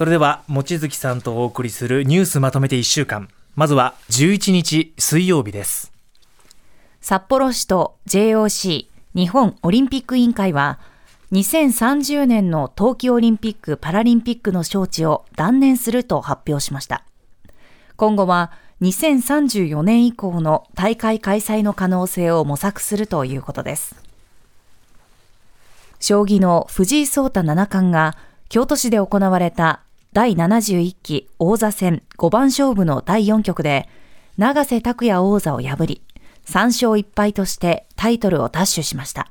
それでは望月さんとお送りするニュースまとめて1週間。まずは11日水曜日です。札幌市と JOC 日本オリンピック委員会は2030年の冬季オリンピック・パラリンピックの招致を断念すると発表しました。今後は2034年以降の大会開催の可能性を模索するということです。将棋の藤井聡太七冠が京都市で行われた第71期王座戦5番勝負の第4局で永瀬拓也王座を破り3勝1敗としてタイトルを奪取しました。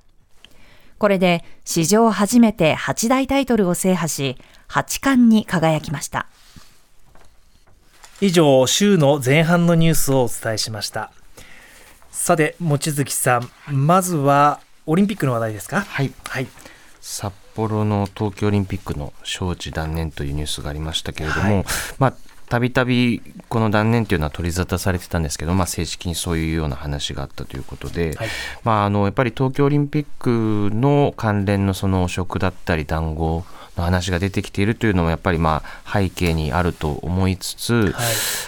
これで史上初めて8大タイトルを制覇し、8冠に輝きました。以上、週の前半のニュースをお伝えしました。さて、望月さん、まずはオリンピックの話題ですか？はい。はい。札幌の冬季オリンピックの招致断念というニュースがありましたけれども、はい、まあたびたびこの断念というのは取り沙汰されてたんですけど、まあ、正式にそういうような話があったということで、はい、まあ、あのやっぱり東京オリンピックの関連のその汚職だったり談合の話が出てきているというのもやっぱりまあ背景にあると思いつつ、はい、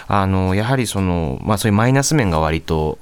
あのやはりその、まあ、そういうマイナス面が割と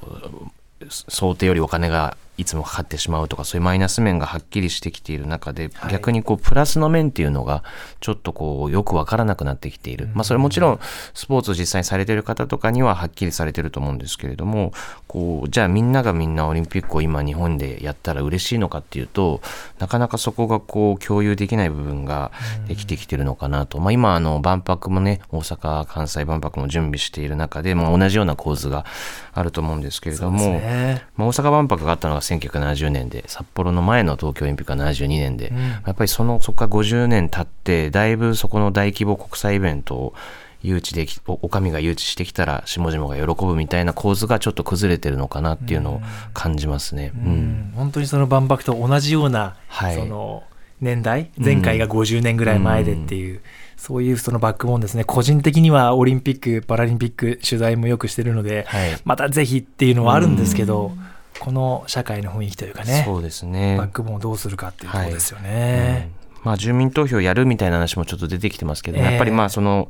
想定よりお金がいつもかかってしまうとかそういうマイナス面がはっきりしてきている中で、はい、逆にこうプラスの面っていうのがちょっとこうよくわからなくなってきている、まあ、それもちろんスポーツを実際にされている方とかにははっきりされてると思うんですけれどもこうじゃあみんながみんなオリンピックを今日本でやったら嬉しいのかっていうとなかなかそこがこう共有できない部分ができてきてるのかなと、まあ、今あの万博もね大阪・関西万博も準備している中で、まあ、同じような構図があると思うんですけれども、ね、まあ、大阪万博があったのが1970年で札幌の前の東京オリンピックは72年で、うん、やっぱりそのそこから50年経ってだいぶそこの大規模国際イベントを誘致できお上が誘致してきたら下々が喜ぶみたいな構図がちょっと崩れてるのかなっていうのを感じますね。うん、うん、本当にその万博と同じような、はい、その年代前回が50年ぐらい前でっていう。うん。そういうそのバックボーンですね、個人的にはオリンピック・パラリンピック取材もよくしてるので、はい、またぜひっていうのはあるんですけど、この社会の雰囲気というかね、そうですね。バックボーンをどうするかっていうところですよね。はい、まあ、住民投票やるみたいな話もちょっと出てきてますけど、えー、やっぱりまあその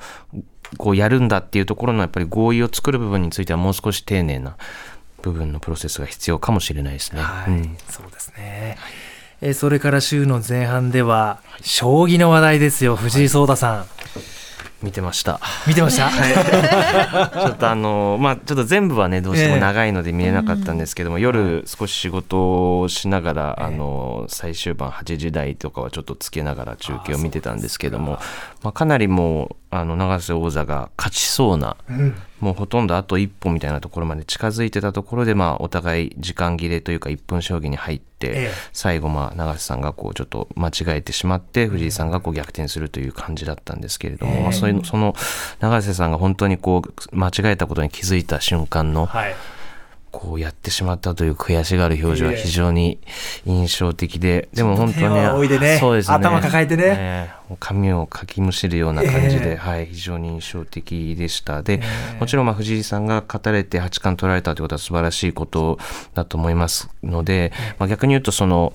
こうやるんだっていうところのやっぱり合意を作る部分についてはもう少し丁寧な部分のプロセスが必要かもしれないですね。はい、うん、そうですね。えそれから週の前半では、将棋の話題ですよ、藤井聡太さん。見てました。見てました？はい、ちょっとあのまあちょっと全部はねどうしても長いので見れなかったんですけども、えー、夜少し仕事をしながら、えー、あの最終盤8時台とかはちょっとつけながら中継を見てたんですけども、まあかなりもうあの永瀬王座が勝ちそうな、うん、もうほとんどあと一歩みたいなところまで近づいてたところで、まあ、お互い時間切れというか1分将棋に入って、ええ、最後、まあ、永瀬さんがこうちょっと間違えてしまって藤井さんがこう逆転するという感じだったんですけれども、え、まあ、そういうその永瀬さんが本当にこう間違えたことに気づいた瞬間の、はいこうやってしまったという悔しがる表情は非常に印象的で、でも本当に、ね、そうですね。頭抱えてね。ね髪をかきむしるような感じで、えー、はい、非常に印象的でした。で、えー、もちろんまあ藤井さんが勝たれて八冠取られたということは素晴らしいことだと思いますので、まあ、逆に言うとその、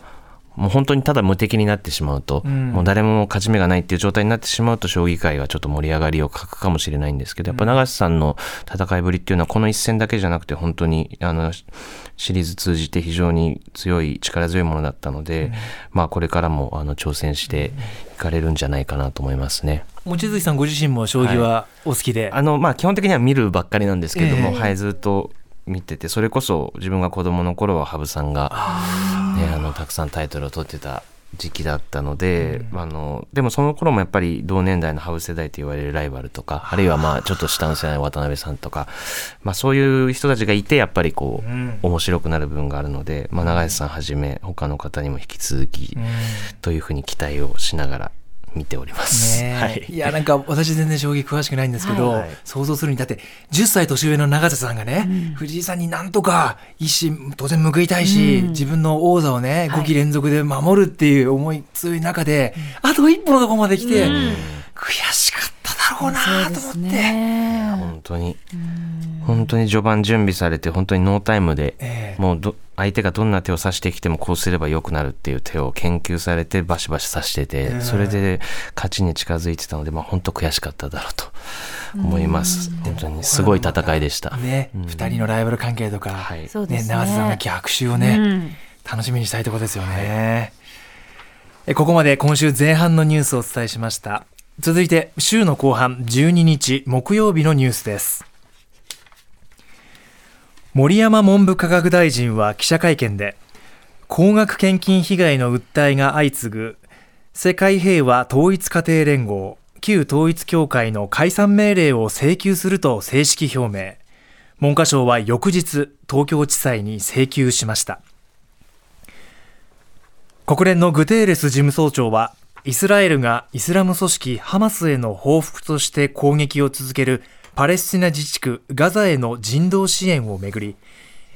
もう本当にただ無敵になってしまうと、うん、もう誰も勝ち目がないっていう状態になってしまうと将棋界はちょっと盛り上がりを欠くかもしれないんですけど、やっぱ永瀬さんの戦いぶりっていうのはこの一戦だけじゃなくて本当にあのシリーズ通じて非常に強い力強いものだったので、うん、まあこれからもあの挑戦していかれるんじゃないかなと思いますね。望月さんご自身も将棋はお好きで、はい、あのまあ基本的には見るばっかりなんですけども、えー、はいずっと見ててそれこそ自分が子供の頃は羽生さんが、ね、あのたくさんタイトルを取ってた時期だったので、うん、あのでもその頃もやっぱり同年代の羽生世代と言われるライバルとかあるいはまあちょっと下の世代の渡辺さんとか、まあ、そういう人たちがいてやっぱりこう、うん、面白くなる部分があるので、まあ、永井さんはじめ他の方にも引き続きというふうに期待をしながら見ております。はい、いやなんか私全然将棋詳しくないんですけど、はい、想像するにだって10歳年上の永瀬さんがね、うん、藤井さんになんとか一矢当然報いたいし、うん、自分の王座をね5期連続で守るっていう思い強い中で、あと一歩のところまで来て、悔しかったろうなと思って、当に。本当に序盤準備されて本当にノータイムで、えー、もうど相手がどんな手を指してきてもこうすればよくなるっていう手を研究されてバシバシ指してて、えー、それで勝ちに近づいてたので、まあ、本当悔しかっただろうと思います。本当にすごい戦いでした。ね、二、うん、人のライバル関係とか、はい、ね、長瀬さんの逆襲をね、うん、楽しみにしたいところですよね。はい、ここまで今週前半のニュースをお伝えしました。続いて週の後半12日木曜日のニュースです。森山文部科学大臣は記者会見で高額献金被害の訴えが相次ぐ世界平和統一家庭連合旧統一教会の解散命令を請求すると正式表明文科省は翌日東京地裁に請求しました国連のグテーレス事務総長はイスラエルがイスラム組織ハマスへの報復として攻撃を続けるパレスチナ自治区ガザへの人道支援をめぐり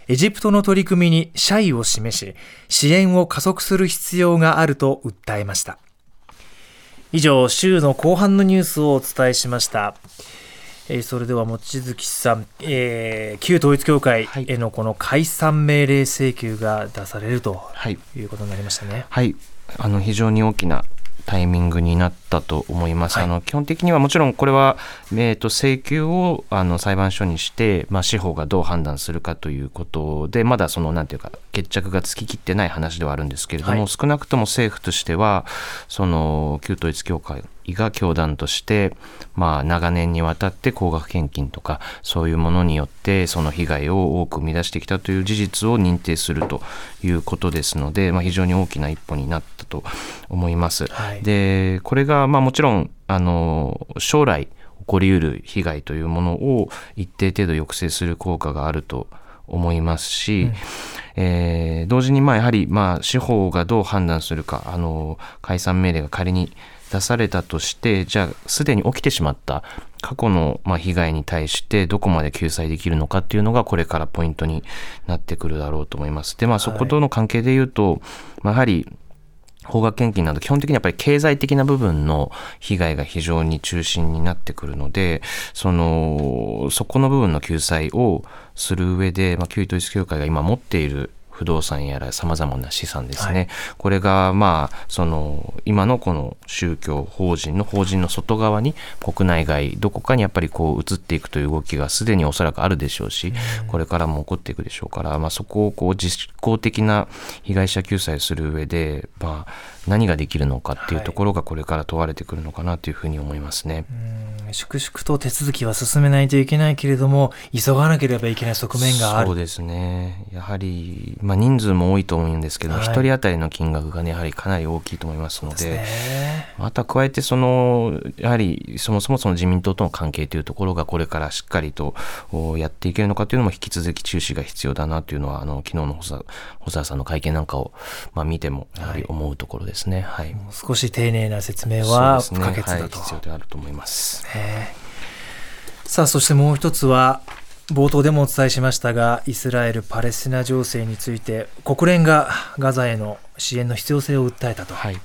エジプトの取り組みに謝意を示し支援を加速する必要があると訴えました以上、週の後半のニュースをお伝えしました。えー、それでは望月さん、えー、旧統一教会へのこの解散命令請求が出されるということになりましたね。はい、はい、あの非常に大きなタイミングになったと思います。はい、あの基本的にはもちろんこれは、えー、と請求をあの裁判所にして、まあ、司法がどう判断するかということでまだそのなんていうか決着がつききってない話ではあるんですけれども、はい、少なくとも政府としてはその旧統一教会が教団として、まあ、長年にわたって高額献金とかそういうものによってその被害を多く生み出してきたという事実を認定するということですので、まあ、非常に大きな一歩になったと思います。はい、でこれが、まあ、もちろんあの将来起こりうる被害というものを一定程度抑制する効果があると思いますし、うん、えー、同時にまあやはりまあ司法がどう判断するかあの解散命令が仮に出されたとしてじゃあすでに起きてしまった過去のま被害に対してどこまで救済できるのかっていうのがこれからポイントになってくるだろうと思います。でまあそことの関係で言うと、はい、まあ、やはり高額献金など基本的にやっぱり経済的な部分の被害が非常に中心になってくるので、その、そこの部分の救済をする上で、まあ、旧統一教会が今持っている不動産やら様々な資産ですね、はい、これがまあその今のこの宗教法人の法人の外側に国内外どこかにやっぱりこう移っていくという動きがすでにおそらくあるでしょうし、これからも起こっていくでしょうから、まあ、そこをこう実効的な被害者救済する上で、まあ、何ができるのかっていうところがこれから問われてくるのかなというふうに思いますね。はい、粛々と手続きは進めないといけないけれども急がなければいけない側面がある。そうですね。やはり、まあ、人数も多いと思うんですけど、はい、1人当たりの金額がねやはりかなり大きいと思いますので、また加えてそのやはりそもそもその自民党との関係というところがこれからしっかりとやっていけるのかというのも引き続き注視が必要だなというのはあの昨日の細澤さんの会見なんかを、まあ、見てもやはり思うところですね。はい、少し丁寧な説明は不可欠だと、ねはい、必要であると思います。ね、さあそしてもう一つは冒頭でもお伝えしましたがイスラエル・パレスチナ情勢について国連がガザへの支援の必要性を訴えたと。はい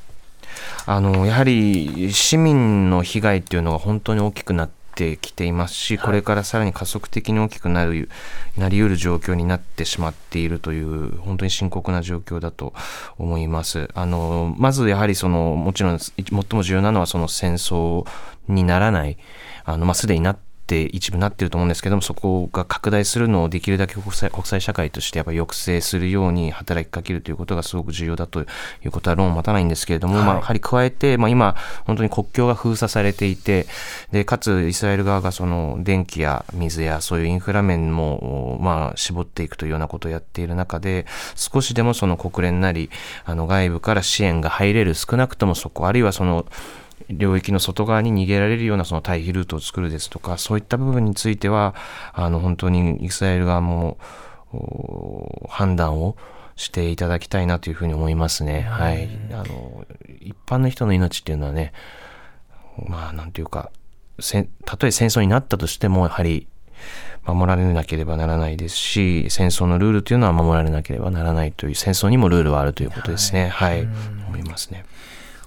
あのやはり市民の被害っていうのが本当に大きくなってきていますし、これからさらに加速的に大きくなるなりうる状況になってしまっているという本当に深刻な状況だと思います。あのまずやはりそのもちろん最も重要なのはその戦争にならないあの、まあ、すでになってって一部なってると思うんですけどもそこが拡大するのをできるだけ国際国際社会としてやっぱ抑制するように働きかけるということがすごく重要だということは論を待たないんですけれども、はい。まあ、やはり加えて、まあ、今本当に国境が封鎖されていてでかつイスラエル側がその電気や水やそういうインフラ面も、まあ、絞っていくというようなことをやっている中で少しでもその国連なりあの外部から支援が入れる少なくともそこあるいはその領域の外側に逃げられるようなその退避ルートを作るですとかそういった部分についてはあの本当にイスラエル側も判断をしていただきたいなというふうに思いますね。はい、あの一般の人の命っていうのはねまあなんていうかたとえ戦争になったとしてもやはり守られなければならないですし戦争のルールというのは守られなければならないという戦争にもルールはあるということですね。はい、はい、思いますね。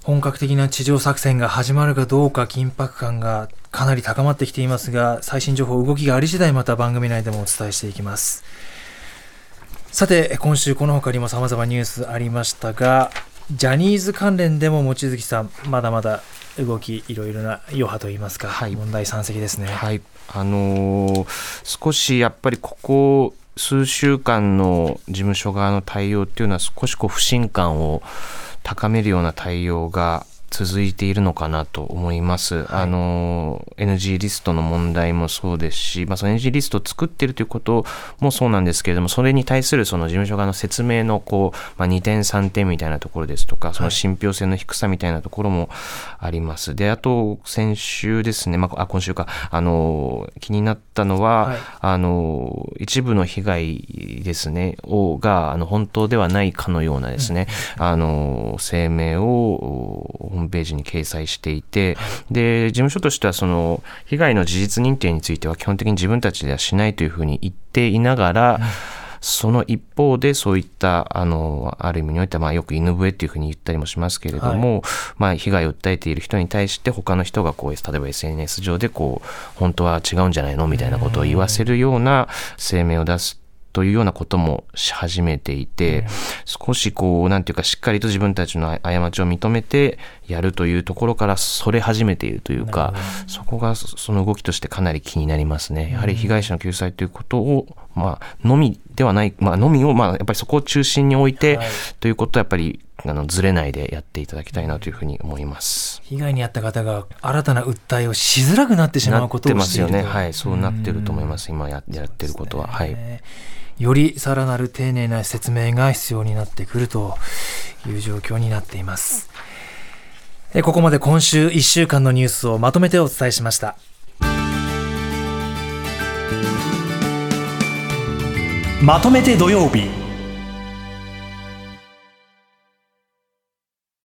本格的な地上作戦が始まるかどうか緊迫感がかなり高まってきていますが最新情報動きがあり次第また番組内でもお伝えしていきます。さて今週この他にも様々ニュースありましたがジャニーズ関連でも望月さんまだまだ動きいろいろな余波といいますか、はい、問題山積ですね。はい、あのー、少しやっぱりここ数週間の事務所側の対応っていうのは少しこう不信感を高めるような対応が続いているのかなと思います。はい、あの NG リストの問題もそうですし、まあ、その NG リストを作っているということもそうなんですけれども、それに対するその事務所側の説明のこう、まあ、2点3点みたいなところですとか、その信憑性の低さみたいなところもあります。はい、で、あと先週ですね、まあ、あ今週か、あの気になったのは、はい、あの一部の被害ですねをがあの本当ではないかのようなですね、うん、あの声明をホームページに掲載していて、で、事務所としてはその被害の事実認定については基本的に自分たちではしないというふうに言っていながら、その一方でそういったあのある意味においてはまあよく犬笛っていうふうに言ったりもしますけれども、はい、まあ被害を訴えている人に対して他の人がこう例えば SNS 上でこう本当は違うんじゃないのみたいなことを言わせるような声明を出すというようなこともし始めていて、少しこう、なんていうか、しっかりと自分たちの過ちを認めてやるというところからそれ始めているというか、そこがその動きとしてかなり気になりますね。やはり被害者の救済ということを、まあ、のみではない、まあ、のみを、まあ、やっぱりそこを中心に置いて、ということはやっぱりあのずれないでやっていただきたいなというふうに思います。被害に遭った方が新たな訴えをしづらくなってしまうことをしてますよね。はいそうなってると思います。今ややってることは、ね、はい。よりさらなる丁寧な説明が必要になってくるという状況になっています。ここまで今週1週間のニュースをまとめてお伝えしました。まとめて土曜日